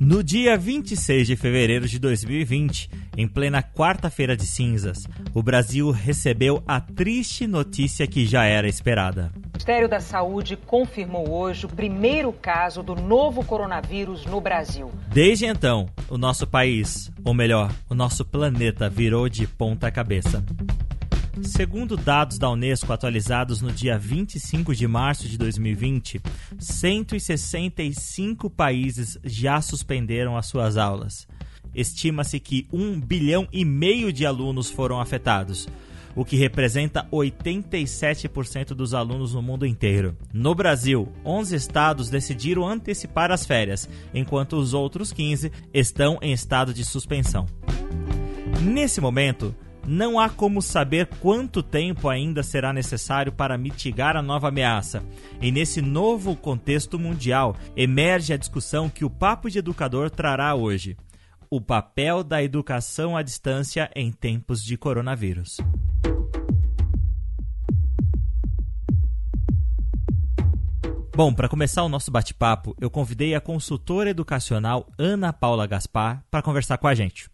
No dia 26 de fevereiro de 2020, em plena quarta-feira de cinzas, o Brasil recebeu a triste notícia que já era esperada. O Ministério da Saúde confirmou hoje o primeiro caso do novo coronavírus no Brasil. Desde então, o nosso país, ou melhor, o nosso planeta, virou de ponta cabeça. Segundo dados da Unesco atualizados no dia 25 de março de 2020, 165 países já suspenderam as suas aulas. Estima-se que 1 bilhão e meio de alunos foram afetados, o que representa 87% dos alunos no mundo inteiro. No Brasil, 11 estados decidiram antecipar as férias, enquanto os outros 15 estão em estado de suspensão. Nesse momento, não há como saber quanto tempo ainda será necessário para mitigar a nova ameaça. E nesse novo contexto mundial, emerge a discussão que o Papo de Educador trará hoje: o papel da educação à distância em tempos de coronavírus. Bom, para começar o nosso bate-papo, eu convidei a consultora educacional Ana Paula Gaspar para conversar com a gente.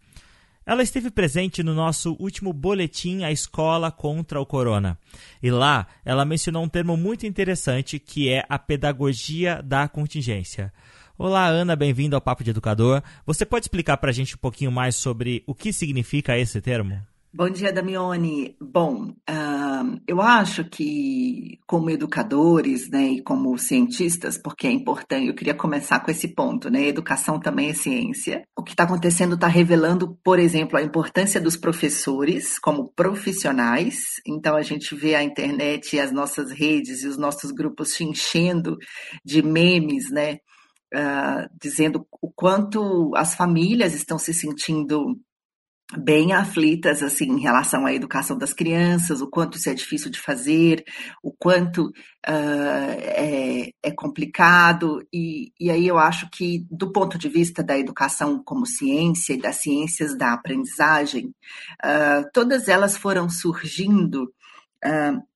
Ela esteve presente no nosso último boletim A Escola contra o Corona. E lá ela mencionou um termo muito interessante que é a pedagogia da contingência. Olá, Ana, bem-vindo ao Papo de Educador. Você pode explicar para a gente um pouquinho mais sobre o que significa esse termo? Bom dia, Damione. Bom, uh, eu acho que como educadores, né, e como cientistas, porque é importante, eu queria começar com esse ponto, né, educação também é ciência. O que está acontecendo está revelando, por exemplo, a importância dos professores como profissionais. Então a gente vê a internet e as nossas redes e os nossos grupos se enchendo de memes, né, uh, dizendo o quanto as famílias estão se sentindo bem aflitas assim em relação à educação das crianças, o quanto isso é difícil de fazer, o quanto uh, é, é, complicado. E, e aí eu acho que do ponto de vista da educação como ciência e das ciências da aprendizagem, uh, todas elas foram surgindo uh,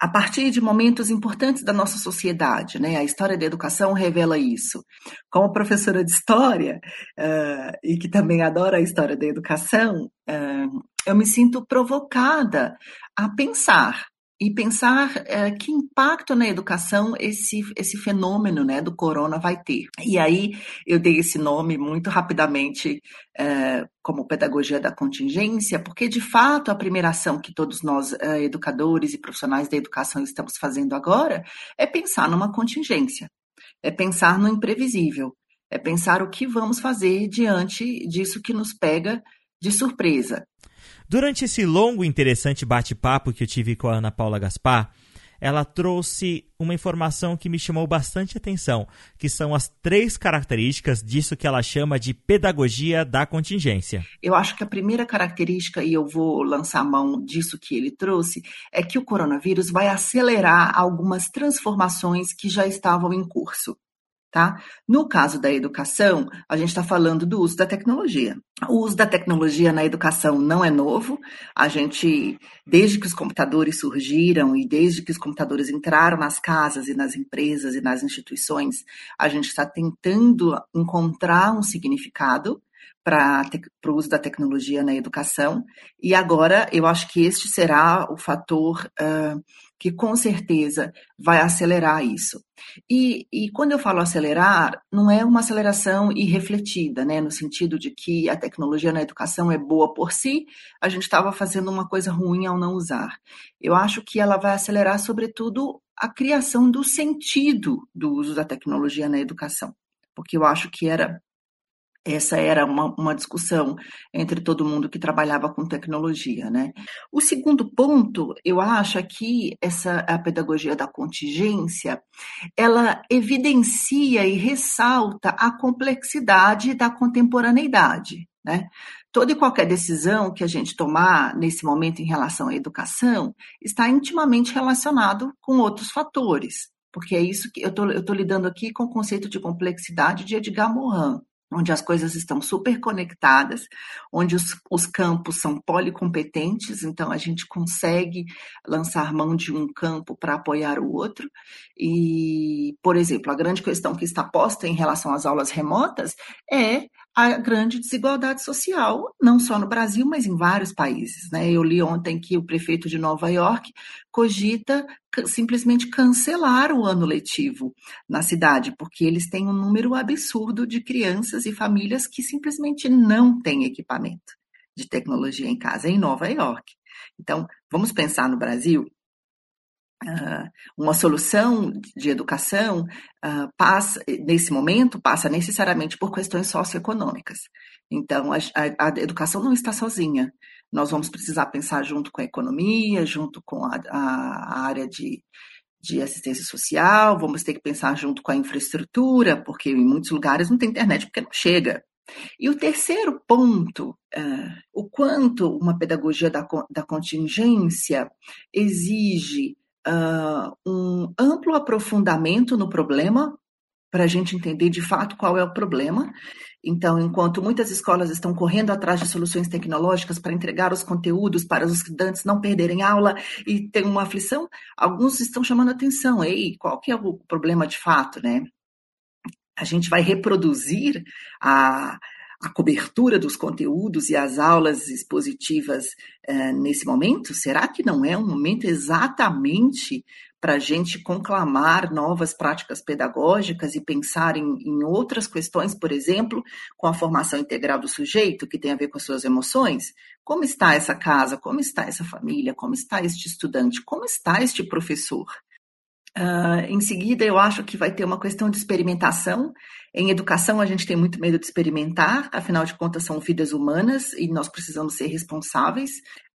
a partir de momentos importantes da nossa sociedade, né? A história da educação revela isso. Como professora de história uh, e que também adora a história da educação, uh, eu me sinto provocada a pensar e pensar é, que impacto na educação esse, esse fenômeno né, do corona vai ter. E aí eu dei esse nome muito rapidamente é, como pedagogia da contingência, porque de fato a primeira ação que todos nós, é, educadores e profissionais da educação, estamos fazendo agora é pensar numa contingência, é pensar no imprevisível, é pensar o que vamos fazer diante disso que nos pega de surpresa. Durante esse longo e interessante bate-papo que eu tive com a Ana Paula Gaspar, ela trouxe uma informação que me chamou bastante atenção, que são as três características disso que ela chama de pedagogia da contingência. Eu acho que a primeira característica, e eu vou lançar a mão disso que ele trouxe, é que o coronavírus vai acelerar algumas transformações que já estavam em curso. Tá? No caso da educação, a gente está falando do uso da tecnologia. O uso da tecnologia na educação não é novo. A gente, desde que os computadores surgiram e desde que os computadores entraram nas casas e nas empresas e nas instituições, a gente está tentando encontrar um significado para o uso da tecnologia na educação. E agora eu acho que este será o fator uh, que com certeza vai acelerar isso. E, e, quando eu falo acelerar, não é uma aceleração irrefletida, né? No sentido de que a tecnologia na educação é boa por si, a gente estava fazendo uma coisa ruim ao não usar. Eu acho que ela vai acelerar, sobretudo, a criação do sentido do uso da tecnologia na educação. Porque eu acho que era essa era uma, uma, discussão entre todo mundo que trabalhava com tecnologia, né? O segundo ponto, eu acho que essa a pedagogia da contingência, ela evidencia e ressalta a complexidade da contemporaneidade, né? Toda e qualquer decisão que a gente tomar nesse momento em relação à educação está intimamente relacionado com outros fatores, porque é isso que eu estou lidando aqui com o conceito de complexidade de Edgar Morin, onde as coisas estão super conectadas, onde os, os, campos são policompetentes, então a gente consegue lançar mão de um campo para apoiar o outro. E, por exemplo, a grande questão que está posta em relação às aulas remotas é a grande desigualdade social, não só no Brasil, mas em vários países. Né? Eu li ontem que o prefeito de Nova York cogita simplesmente cancelar o ano letivo na cidade, porque eles têm um número absurdo de crianças e famílias que simplesmente não têm equipamento de tecnologia em casa em Nova York. Então, vamos pensar no Brasil, uma solução de educação uh, passa, nesse momento, passa necessariamente por questões socioeconômicas. Então, a, a, a, educação não está sozinha. Nós vamos precisar pensar junto com a economia, junto com a, a área de, de assistência social, vamos ter que pensar junto com a infraestrutura, porque em muitos lugares não tem internet porque não chega. E o terceiro ponto, uh, o quanto uma pedagogia da, da contingência exige uh, um amplo aprofundamento no problema, para a gente entender de fato qual é o problema. Então, enquanto muitas escolas estão correndo atrás de soluções tecnológicas para entregar os conteúdos para os estudantes não perderem aula e ter uma aflição, alguns estão chamando atenção. Ei, qual que é o problema de fato, né? A gente vai reproduzir a, a cobertura dos conteúdos e as aulas expositivas uh, nesse momento? Será que não é um momento exatamente para a gente conclamar novas práticas pedagógicas e pensar em, em, outras questões, por exemplo, com a formação integral do sujeito, que tem a ver com as suas emoções? Como está essa casa? Como está essa família? Como está este estudante? Como está este professor? Uh, em seguida, eu acho que vai ter uma questão de experimentação. Em educação, a gente tem muito medo de experimentar, afinal de contas, são vidas humanas e nós precisamos ser responsáveis.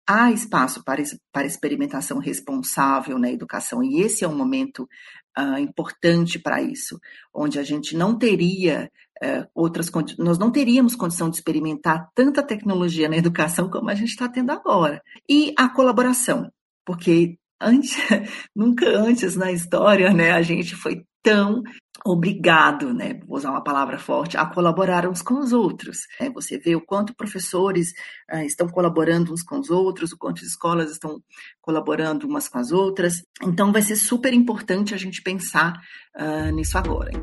Há espaço para, para experimentação responsável na educação, e esse é um momento uh, importante para isso, onde a gente não teria uh, outras nós não teríamos condição de experimentar tanta tecnologia na educação como a gente está tendo agora. E a colaboração, porque antes, nunca antes na história, né, a gente foi tão obrigado, né, vou usar uma palavra forte, a colaborar uns com os outros. Né? Você vê o quanto professores uh, estão colaborando uns com os outros, o quanto escolas estão colaborando umas com as outras. Então, vai ser super importante a gente pensar uh, nisso agora. Hein?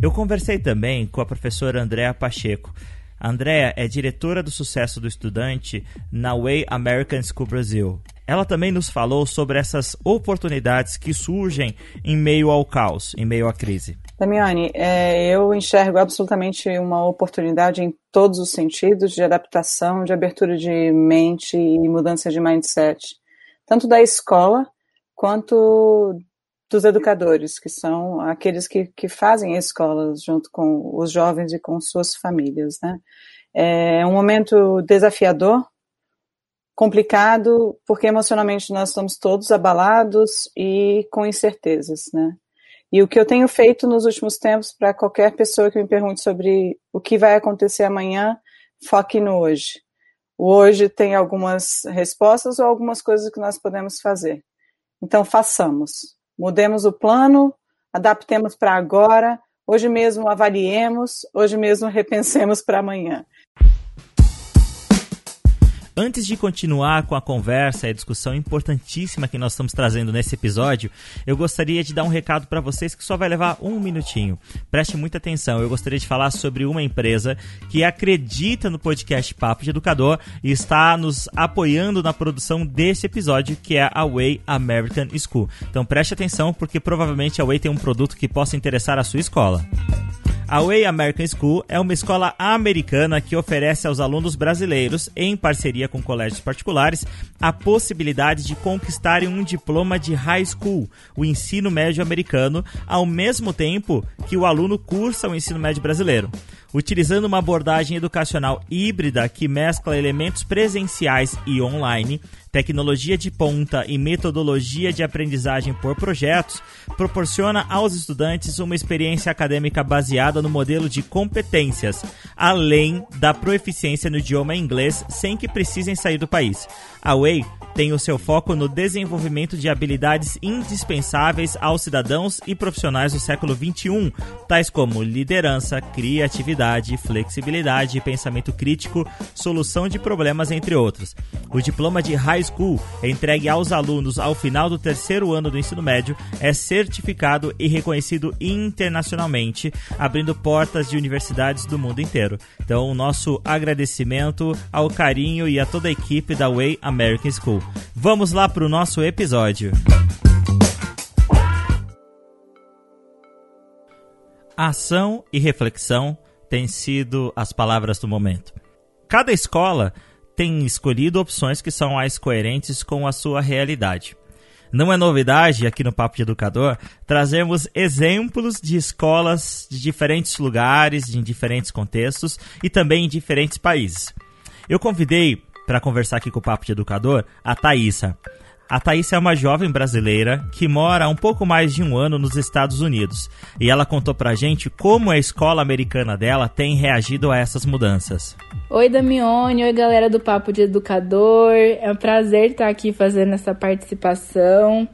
Eu conversei também com a professora Andréa Pacheco. Andrea é diretora do sucesso do estudante na Way American School Brasil. Ela também nos falou sobre essas oportunidades que surgem em meio ao caos, em meio à crise. Damiani, é, eu enxergo absolutamente uma oportunidade em todos os sentidos de adaptação, de abertura de mente e mudança de mindset, tanto da escola quanto dos educadores, que são aqueles que, que fazem escolas junto com os jovens e com suas famílias. Né? É um momento desafiador, complicado, porque emocionalmente nós estamos todos abalados e com incertezas. Né? E o que eu tenho feito nos últimos tempos para qualquer pessoa que me pergunte sobre o que vai acontecer amanhã, foque no hoje. O hoje tem algumas respostas ou algumas coisas que nós podemos fazer. Então, façamos Mudemos o plano, adaptemos para agora, hoje mesmo avaliemos, hoje mesmo repensemos para amanhã. Antes de continuar com a conversa e a discussão importantíssima que nós estamos trazendo nesse episódio, eu gostaria de dar um recado para vocês que só vai levar um minutinho. Preste muita atenção. Eu gostaria de falar sobre uma empresa que acredita no podcast Papo de Educador e está nos apoiando na produção desse episódio, que é a Way American School. Então preste atenção, porque provavelmente a Way tem um produto que possa interessar a sua escola. A Way American School é uma escola americana que oferece aos alunos brasileiros, em parceria com colégios particulares, a possibilidade de conquistarem um diploma de high school, o ensino médio americano, ao mesmo tempo que o aluno cursa o ensino médio brasileiro utilizando uma abordagem educacional híbrida que mescla elementos presenciais e online, tecnologia de ponta e metodologia de aprendizagem por projetos, proporciona aos estudantes uma experiência acadêmica baseada no modelo de competências, além da proficiência no idioma inglês sem que precisem sair do país. A Way tem o seu foco no desenvolvimento de habilidades indispensáveis aos cidadãos e profissionais do século XXI, tais como liderança, criatividade, flexibilidade, pensamento crítico, solução de problemas, entre outros. O diploma de High School entregue aos alunos ao final do terceiro ano do ensino médio, é certificado e reconhecido internacionalmente, abrindo portas de universidades do mundo inteiro. Então, o nosso agradecimento ao carinho e a toda a equipe da Way American School. Vamos lá para o nosso episódio. Ação e reflexão têm sido as palavras do momento. Cada escola tem escolhido opções que são mais coerentes com a sua realidade. Não é novidade aqui no Papo de Educador trazermos exemplos de escolas de diferentes lugares, em diferentes contextos e também em diferentes países. Eu convidei para conversar aqui com o Papo de Educador a Thaisa. A Thaís é uma jovem brasileira que mora há um pouco mais de um ano nos Estados Unidos. E ela contou pra gente como a escola americana dela tem reagido a essas mudanças. Oi, Damione. Oi, galera do Papo de Educador. É um prazer estar aqui fazendo essa participação.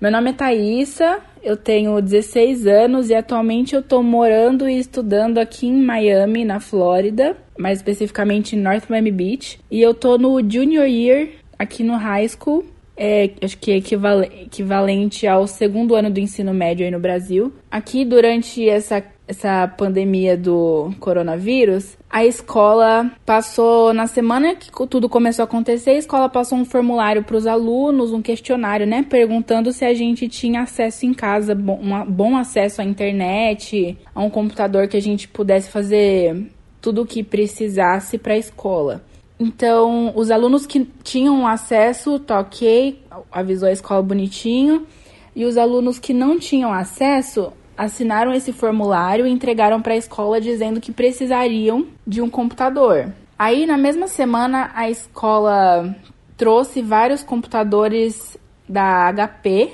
Meu nome é Thaisa, eu tenho 16 anos e atualmente eu tô morando e estudando aqui em Miami, na Flórida, mais especificamente em North Miami Beach. E eu tô no Junior Year aqui no High School é, acho que é equivalente ao segundo ano do ensino médio aí no Brasil. Aqui, durante essa, essa pandemia do coronavírus, a escola passou, na semana que tudo começou a acontecer, a escola passou um formulário para os alunos, um questionário, né? Perguntando se a gente tinha acesso em casa, bom, um bom acesso à internet, a um computador que a gente pudesse fazer tudo o que precisasse para a escola. Então, os alunos que tinham acesso, tá ok, avisou a escola bonitinho. E os alunos que não tinham acesso assinaram esse formulário e entregaram para a escola dizendo que precisariam de um computador. Aí, na mesma semana, a escola trouxe vários computadores da HP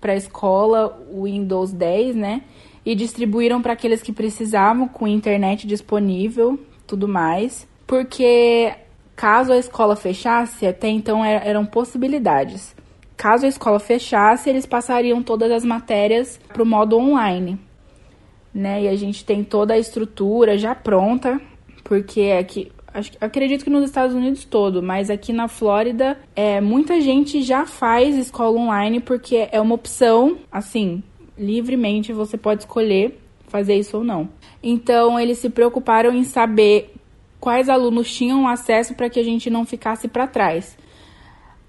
para a escola, o Windows 10, né? E distribuíram para aqueles que precisavam, com internet disponível, tudo mais. Porque Caso a escola fechasse, até então eram possibilidades. Caso a escola fechasse, eles passariam todas as matérias para o modo online. Né? E a gente tem toda a estrutura já pronta, porque aqui, acho, acredito que nos Estados Unidos todo, mas aqui na Flórida, é, muita gente já faz escola online porque é uma opção, assim, livremente você pode escolher fazer isso ou não. Então, eles se preocuparam em saber quais alunos tinham acesso para que a gente não ficasse para trás.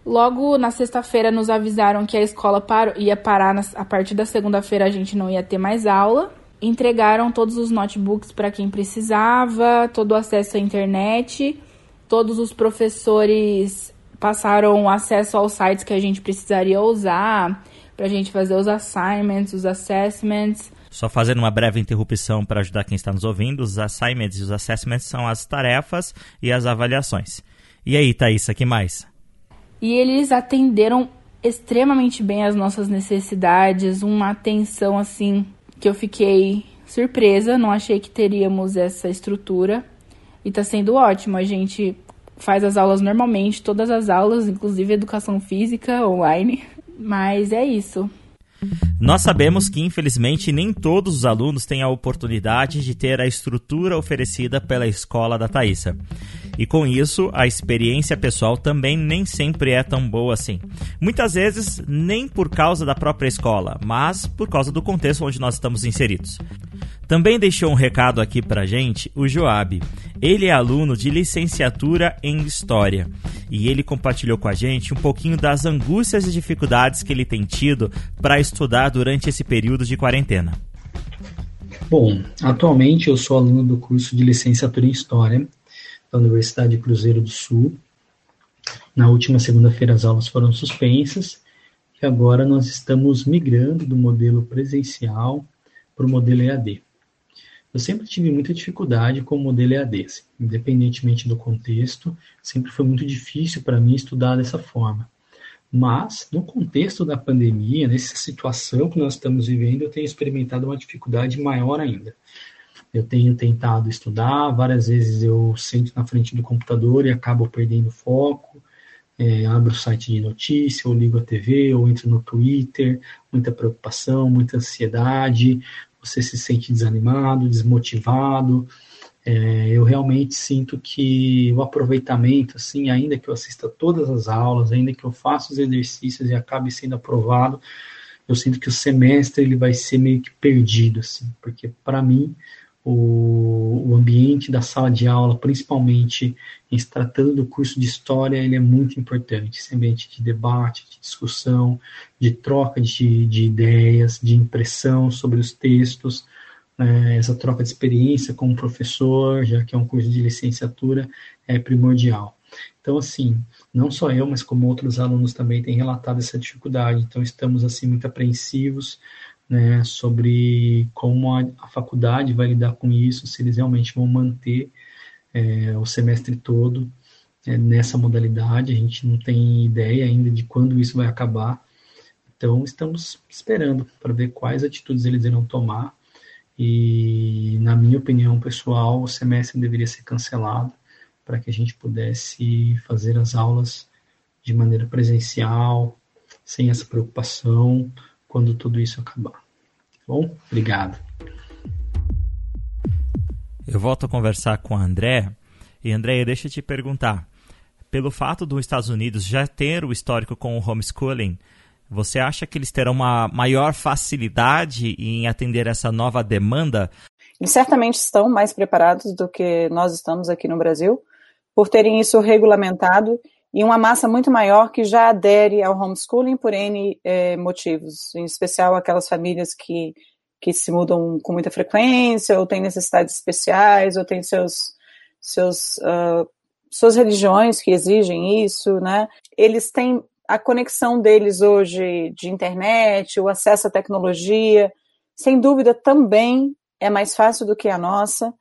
Logo na sexta-feira nos avisaram que a escola par ia parar a partir da segunda-feira a gente não ia ter mais aula. Entregaram todos os notebooks para quem precisava, todo o acesso à internet. Todos os professores passaram acesso aos sites que a gente precisaria usar para a gente fazer os assignments, os assessments. Só fazendo uma breve interrupção para ajudar quem está nos ouvindo, os assignments e os assessments são as tarefas e as avaliações. E aí, Thaisa, que mais? E eles atenderam extremamente bem as nossas necessidades, uma atenção assim que eu fiquei surpresa, não achei que teríamos essa estrutura. E está sendo ótimo, a gente faz as aulas normalmente, todas as aulas, inclusive educação física online. Mas é isso. Nós sabemos que, infelizmente, nem todos os alunos têm a oportunidade de ter a estrutura oferecida pela escola da Thaisa. E com isso, a experiência pessoal também nem sempre é tão boa assim. Muitas vezes, nem por causa da própria escola, mas por causa do contexto onde nós estamos inseridos. Também deixou um recado aqui pra gente o Joab. Ele é aluno de licenciatura em História e ele compartilhou com a gente um pouquinho das angústias e dificuldades que ele tem tido para estudar durante esse período de quarentena. Bom, atualmente eu sou aluno do curso de licenciatura em História da Universidade Cruzeiro do Sul. Na última segunda-feira as aulas foram suspensas e agora nós estamos migrando do modelo presencial para o modelo EAD. Eu sempre tive muita dificuldade com o modelo EAD, assim, independentemente do contexto, sempre foi muito difícil para mim estudar dessa forma. Mas, no contexto da pandemia, nessa situação que nós estamos vivendo, eu tenho experimentado uma dificuldade maior ainda. Eu tenho tentado estudar, várias vezes eu sento na frente do computador e acabo perdendo foco, é, abro o site de notícia, ou ligo a TV, ou entro no Twitter, muita preocupação, muita ansiedade, você se sente desanimado, desmotivado. É, eu realmente sinto que o aproveitamento, assim, ainda que eu assista todas as aulas, ainda que eu faça os exercícios e acabe sendo aprovado, eu sinto que o semestre ele vai ser meio que perdido, assim, porque para mim o, o, ambiente da sala de aula, principalmente em se tratando do curso de história, ele é muito importante. Esse ambiente de debate, de discussão, de troca de, de ideias, de impressão sobre os textos, né, essa troca de experiência com o professor, já que é um curso de licenciatura, é primordial. Então, assim, não só eu, mas como outros alunos também têm relatado essa dificuldade. Então, estamos, assim, muito apreensivos né, sobre como a, a, faculdade vai lidar com isso, se eles realmente vão manter é, o semestre todo é, nessa modalidade. A gente não tem ideia ainda de quando isso vai acabar. Então, estamos esperando para ver quais atitudes eles irão tomar. E, na minha opinião pessoal, o semestre deveria ser cancelado para que a gente pudesse fazer as aulas de maneira presencial, sem essa preocupação, quando tudo isso acabar. Tá bom, obrigado. Eu volto a conversar com a André. E André, deixa eu te perguntar. Pelo fato dos Estados Unidos já ter o histórico com o homeschooling, você acha que eles terão uma maior facilidade em atender essa nova demanda? Eles certamente estão mais preparados do que nós estamos aqui no Brasil, por terem isso regulamentado e uma massa muito maior que já adere ao homeschooling por N é, motivos, em especial aquelas famílias que, que se mudam com muita frequência, ou têm necessidades especiais, ou têm seus, seus, uh, suas religiões que exigem isso, né? Eles têm a conexão deles hoje de internet, o acesso à tecnologia, sem dúvida também é mais fácil do que a nossa.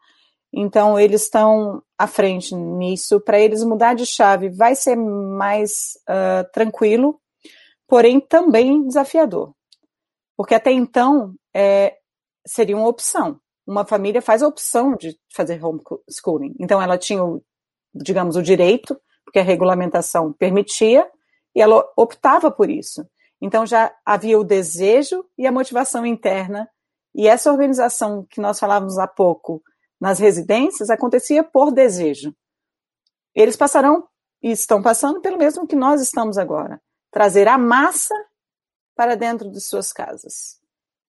Então, eles estão à frente nisso. Para eles mudar de chave vai ser mais uh, tranquilo, porém também desafiador. Porque até então é, seria uma opção. Uma família faz a opção de fazer homeschooling. Então, ela tinha, o, digamos, o direito, porque a regulamentação permitia, e ela optava por isso. Então, já havia o desejo e a motivação interna. E essa organização que nós falávamos há pouco, nas residências acontecia por desejo. Eles passarão e estão passando pelo mesmo que nós estamos agora, trazer a massa para dentro de suas casas.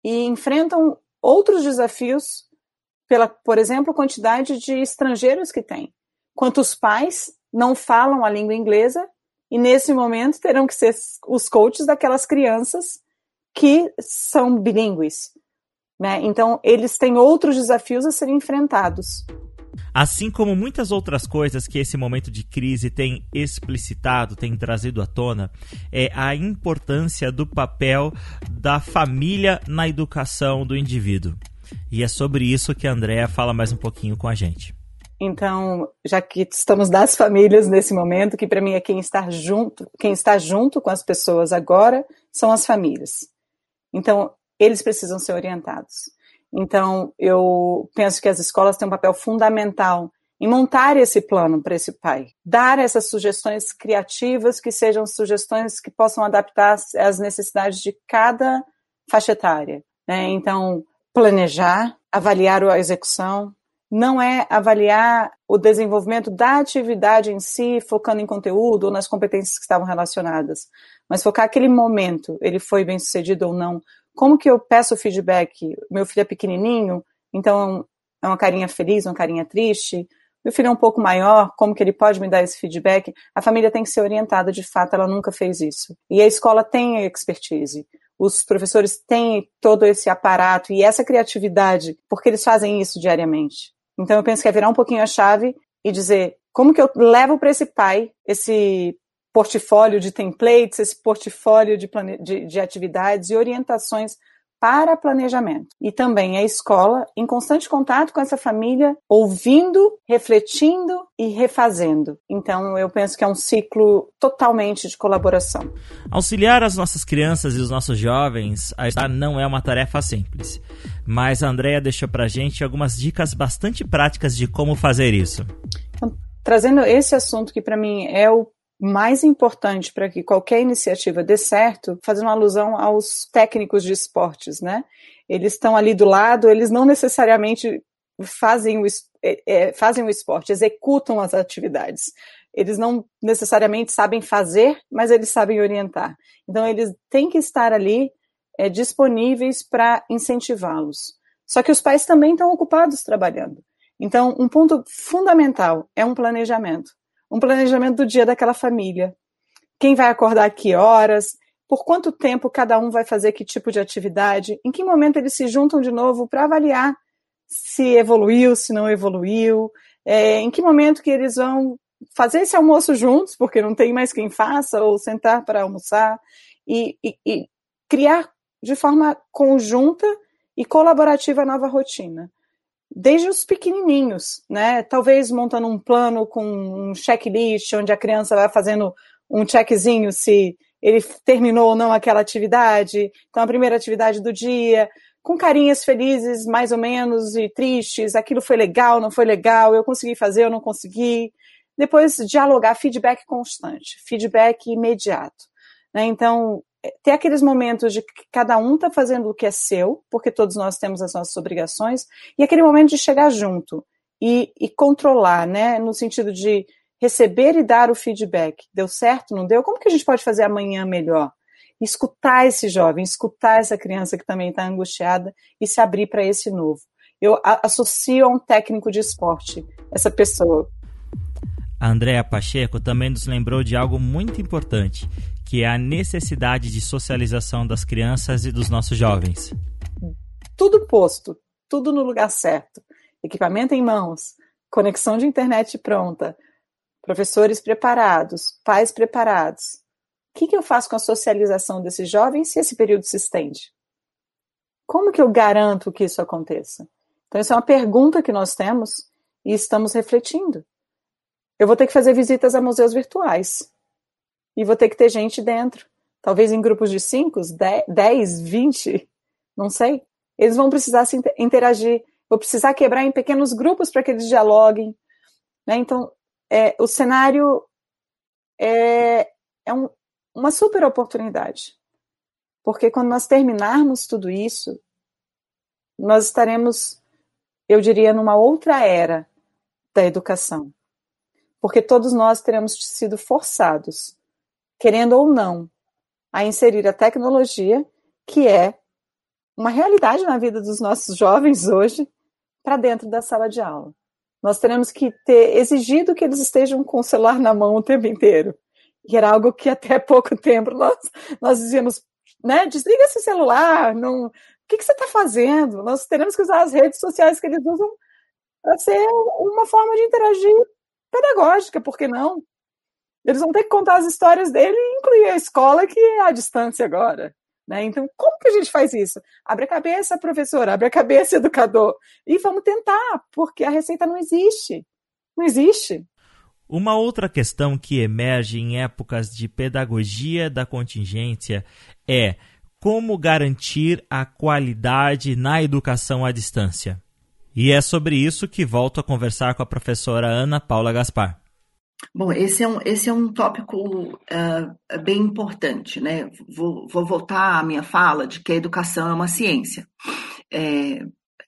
E enfrentam outros desafios pela, por exemplo, quantidade de estrangeiros que tem. Quantos pais não falam a língua inglesa e nesse momento terão que ser os coaches daquelas crianças que são bilíngues. Né? Então, eles têm outros desafios a serem enfrentados. Assim como muitas outras coisas que esse momento de crise tem explicitado, tem trazido à tona, é a importância do papel da família na educação do indivíduo. E é sobre isso que a Andrea fala mais um pouquinho com a gente. Então, já que estamos das famílias nesse momento, que para mim é quem está junto, quem está junto com as pessoas agora são as famílias. Então, eles precisam ser orientados. Então, eu penso que as escolas têm um papel fundamental em montar esse plano para esse pai, dar essas sugestões criativas que sejam sugestões que possam adaptar às necessidades de cada faixa etária. Né? Então, planejar, avaliar a execução, não é avaliar o desenvolvimento da atividade em si, focando em conteúdo ou nas competências que estavam relacionadas, mas focar aquele momento, ele foi bem sucedido ou não, como que eu peço feedback? Meu filho é pequenininho, então é uma carinha feliz, uma carinha triste. Meu filho é um pouco maior, como que ele pode me dar esse feedback? A família tem que ser orientada, de fato, ela nunca fez isso. E a escola tem a expertise. Os professores têm todo esse aparato e essa criatividade, porque eles fazem isso diariamente. Então eu penso que é virar um pouquinho a chave e dizer como que eu levo para esse pai esse portfólio de templates, esse portfólio de, de, de atividades e orientações para planejamento. E também a escola em constante contato com essa família, ouvindo, refletindo e refazendo. Então, eu penso que é um ciclo totalmente de colaboração. Auxiliar as nossas crianças e os nossos jovens a estudar não é uma tarefa simples. Mas a Andrea deixou pra gente algumas dicas bastante práticas de como fazer isso. Então, trazendo esse assunto que para mim é o mais importante para que qualquer iniciativa dê certo, fazendo alusão aos técnicos de esportes, né? Eles estão ali do lado, eles não necessariamente fazem o, é, é, fazem o esporte, executam as atividades. Eles não necessariamente sabem fazer, mas eles sabem orientar. Então, eles têm que estar ali é, disponíveis para incentivá-los. Só que os pais também estão ocupados trabalhando. Então, um ponto fundamental é um planejamento. Um planejamento do dia daquela família. Quem vai acordar que horas, por quanto tempo cada um vai fazer que tipo de atividade, em que momento eles se juntam de novo para avaliar se evoluiu, se não evoluiu, é, em que momento que eles vão fazer esse almoço juntos, porque não tem mais quem faça, ou sentar para almoçar, e, e, e criar de forma conjunta e colaborativa a nova rotina desde os pequenininhos, né? Talvez montando um plano com um checklist onde a criança vai fazendo um checkzinho se ele terminou ou não aquela atividade. Então, a primeira atividade do dia, com carinhas felizes, mais ou menos, e tristes. Aquilo foi legal, não foi legal, eu consegui fazer, eu não consegui. Depois, dialogar, feedback constante, feedback imediato. Né? Então, ter aqueles momentos de que cada um está fazendo o que é seu, porque todos nós temos as nossas obrigações, e aquele momento de chegar junto e, e controlar, né? No sentido de receber e dar o feedback. Deu certo? Não deu? Como que a gente pode fazer amanhã melhor? Escutar esse jovem, escutar essa criança que também está angustiada e se abrir para esse novo. Eu associo a um técnico de esporte essa pessoa. A Andrea Pacheco também nos lembrou de algo muito importante, que é a necessidade de socialização das crianças e dos nossos jovens. Tudo posto, tudo no lugar certo. Equipamento em mãos, conexão de internet pronta, professores preparados, pais preparados. O que, que eu faço com a socialização desses jovens se esse período se estende? Como que eu garanto que isso aconteça? Então, isso é uma pergunta que nós temos e estamos refletindo. Eu vou ter que fazer visitas a museus virtuais e vou ter que ter gente dentro. Talvez em grupos de 5, 10, 20, não sei. Eles vão precisar se interagir. Vou precisar quebrar em pequenos grupos para que eles dialoguem. Né? Então, é, o cenário é, é um, uma super oportunidade. Porque quando nós terminarmos tudo isso, nós estaremos, eu diria, numa outra era da educação. Porque todos nós teremos sido forçados querendo ou não, a inserir a tecnologia, que é uma realidade na vida dos nossos jovens hoje, para dentro da sala de aula. Nós teremos que ter exigido que eles estejam com o celular na mão o tempo inteiro. E era algo que até pouco tempo nós, nós dizíamos, né, desliga esse celular, não, o que, que você está fazendo? Nós teremos que usar as redes sociais que eles usam para ser uma forma de interagir pedagógica, por que não? Eles vão ter que contar as histórias dele e incluir a escola que é à distância agora. Né? Então, como que a gente faz isso? Abre a cabeça, professor, abre a cabeça, educador. E vamos tentar, porque a receita não existe. Não existe. Uma outra questão que emerge em épocas de pedagogia da contingência é como garantir a qualidade na educação à distância. E é sobre isso que volto a conversar com a professora Ana Paula Gaspar. Bom, esse é um, esse é um tópico uh, bem importante, né? Vou, vou, voltar à minha fala de que a educação é uma ciência. É,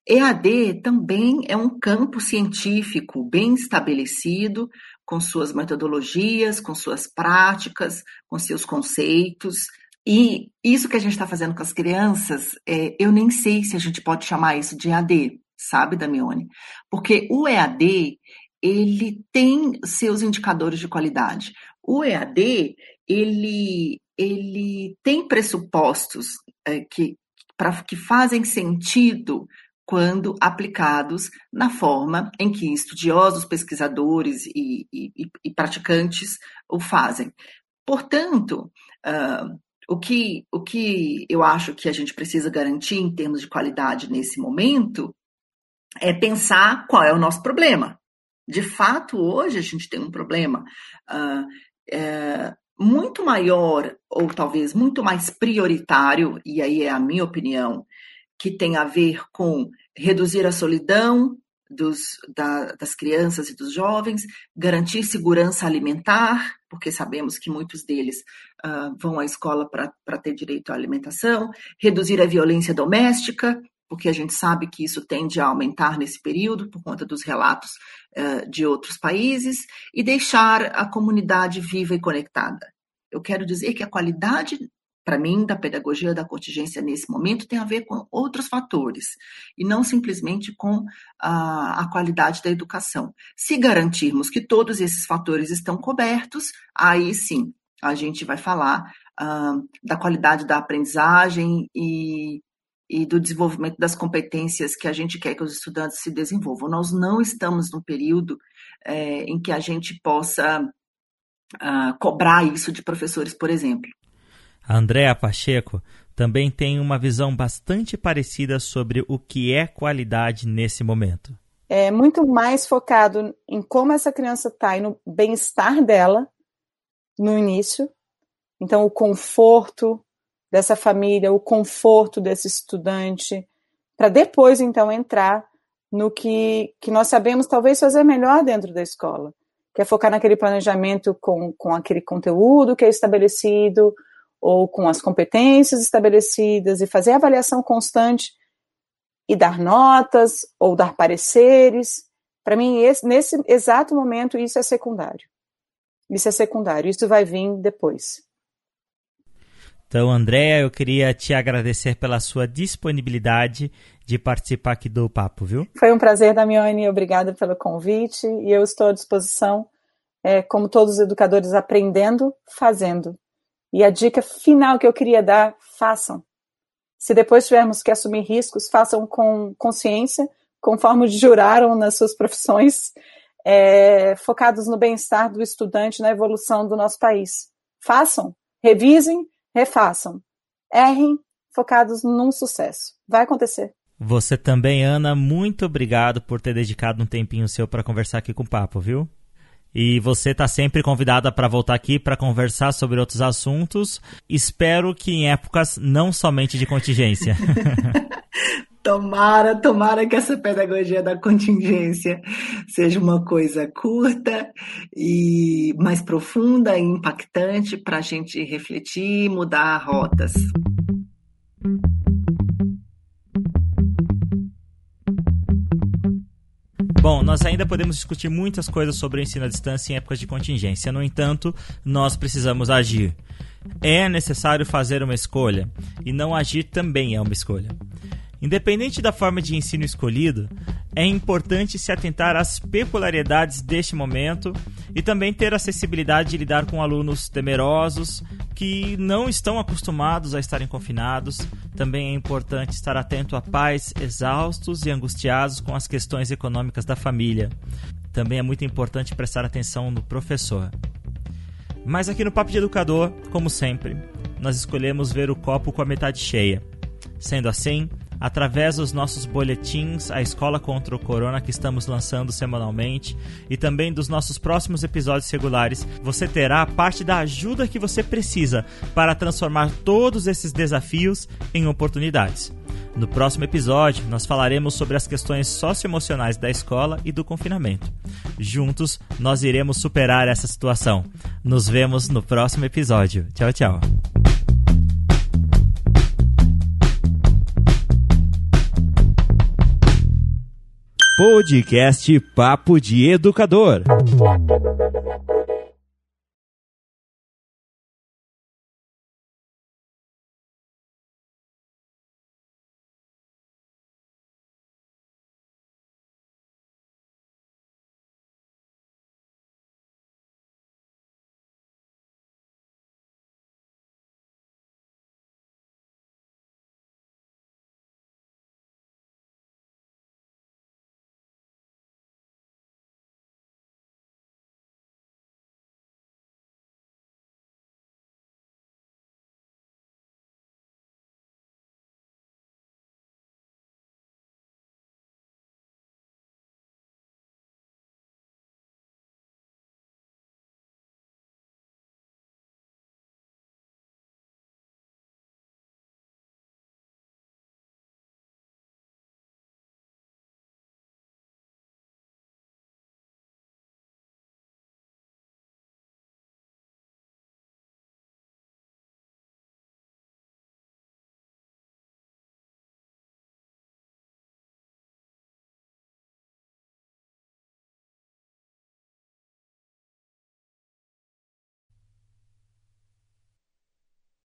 EAD também é um campo científico bem estabelecido, com suas metodologias, com suas práticas, com seus conceitos. E isso que a gente está fazendo com as crianças, é, eu nem sei se a gente pode chamar isso de EAD, sabe, Damione? Porque o EAD, ele tem seus indicadores de qualidade. O EAD, ele, ele tem pressupostos é, que, pra, que fazem sentido quando aplicados na forma em que estudiosos, pesquisadores e, e, e praticantes o fazem. Portanto, uh, o, que, o que eu acho que a gente precisa garantir em termos de qualidade nesse momento é pensar qual é o nosso problema. De fato, hoje a gente tem um problema uh, é, muito maior, ou talvez muito mais prioritário, e aí é a minha opinião, que tem a ver com reduzir a solidão dos, da, das crianças e dos jovens, garantir segurança alimentar, porque sabemos que muitos deles uh, vão à escola para ter direito à alimentação, reduzir a violência doméstica, porque a gente sabe que isso tende a aumentar nesse período por conta dos relatos uh, de outros países, e deixar a comunidade viva e conectada. Eu quero dizer que a qualidade para mim, da pedagogia da contingência nesse momento tem a ver com outros fatores e não simplesmente com a, a, qualidade da educação. Se garantirmos que todos esses fatores estão cobertos, aí sim a gente vai falar uh, da qualidade da aprendizagem e, e do desenvolvimento das competências que a gente quer que os estudantes se desenvolvam. Nós não estamos num período é, em que a gente possa uh, cobrar isso de professores, por exemplo. A Andrea Pacheco também tem uma visão bastante parecida sobre o que é qualidade nesse momento. É muito mais focado em como essa criança está e no bem-estar dela no início. Então, o conforto dessa família, o conforto desse estudante, para depois, então, entrar no que, que nós sabemos talvez fazer melhor dentro da escola, que é focar naquele planejamento com, com aquele conteúdo que é estabelecido, ou com as competências estabelecidas e fazer avaliação constante e dar notas ou dar pareceres. Para mim, esse, nesse exato momento, isso é secundário. Isso é secundário, isso vai vir depois. Então, Andréa, eu queria te agradecer pela sua disponibilidade de participar aqui do papo, viu? Foi um prazer, Damione, obrigada pelo convite e eu estou à disposição, é, como todos os educadores, aprendendo, fazendo. E a dica final que eu queria dar: façam. Se depois tivermos que assumir riscos, façam com consciência, conforme juraram nas suas profissões, é, focados no bem-estar do estudante, na evolução do nosso país. Façam, revisem, refaçam. Errem, focados num sucesso. Vai acontecer. Você também, Ana, muito obrigado por ter dedicado um tempinho seu para conversar aqui com o Papo, viu? E você está sempre convidada para voltar aqui para conversar sobre outros assuntos. Espero que em épocas não somente de contingência. Tomara, tomara que essa pedagogia da contingência seja uma coisa curta e mais profunda e impactante para a gente refletir e mudar rotas. Bom, nós ainda podemos discutir muitas coisas sobre o ensino à distância em épocas de contingência. No entanto, nós precisamos agir. É necessário fazer uma escolha, e não agir também é uma escolha. Independente da forma de ensino escolhido, é importante se atentar às peculiaridades deste momento e também ter acessibilidade de lidar com alunos temerosos que não estão acostumados a estarem confinados. Também é importante estar atento a pais exaustos e angustiados com as questões econômicas da família. Também é muito importante prestar atenção no professor. Mas aqui no Papo de Educador, como sempre, nós escolhemos ver o copo com a metade cheia. Sendo assim, através dos nossos boletins, a Escola contra o Corona que estamos lançando semanalmente e também dos nossos próximos episódios regulares, você terá parte da ajuda que você precisa para transformar todos esses desafios em oportunidades. No próximo episódio, nós falaremos sobre as questões socioemocionais da escola e do confinamento. Juntos, nós iremos superar essa situação. Nos vemos no próximo episódio. Tchau, tchau. Podcast Papo de Educador.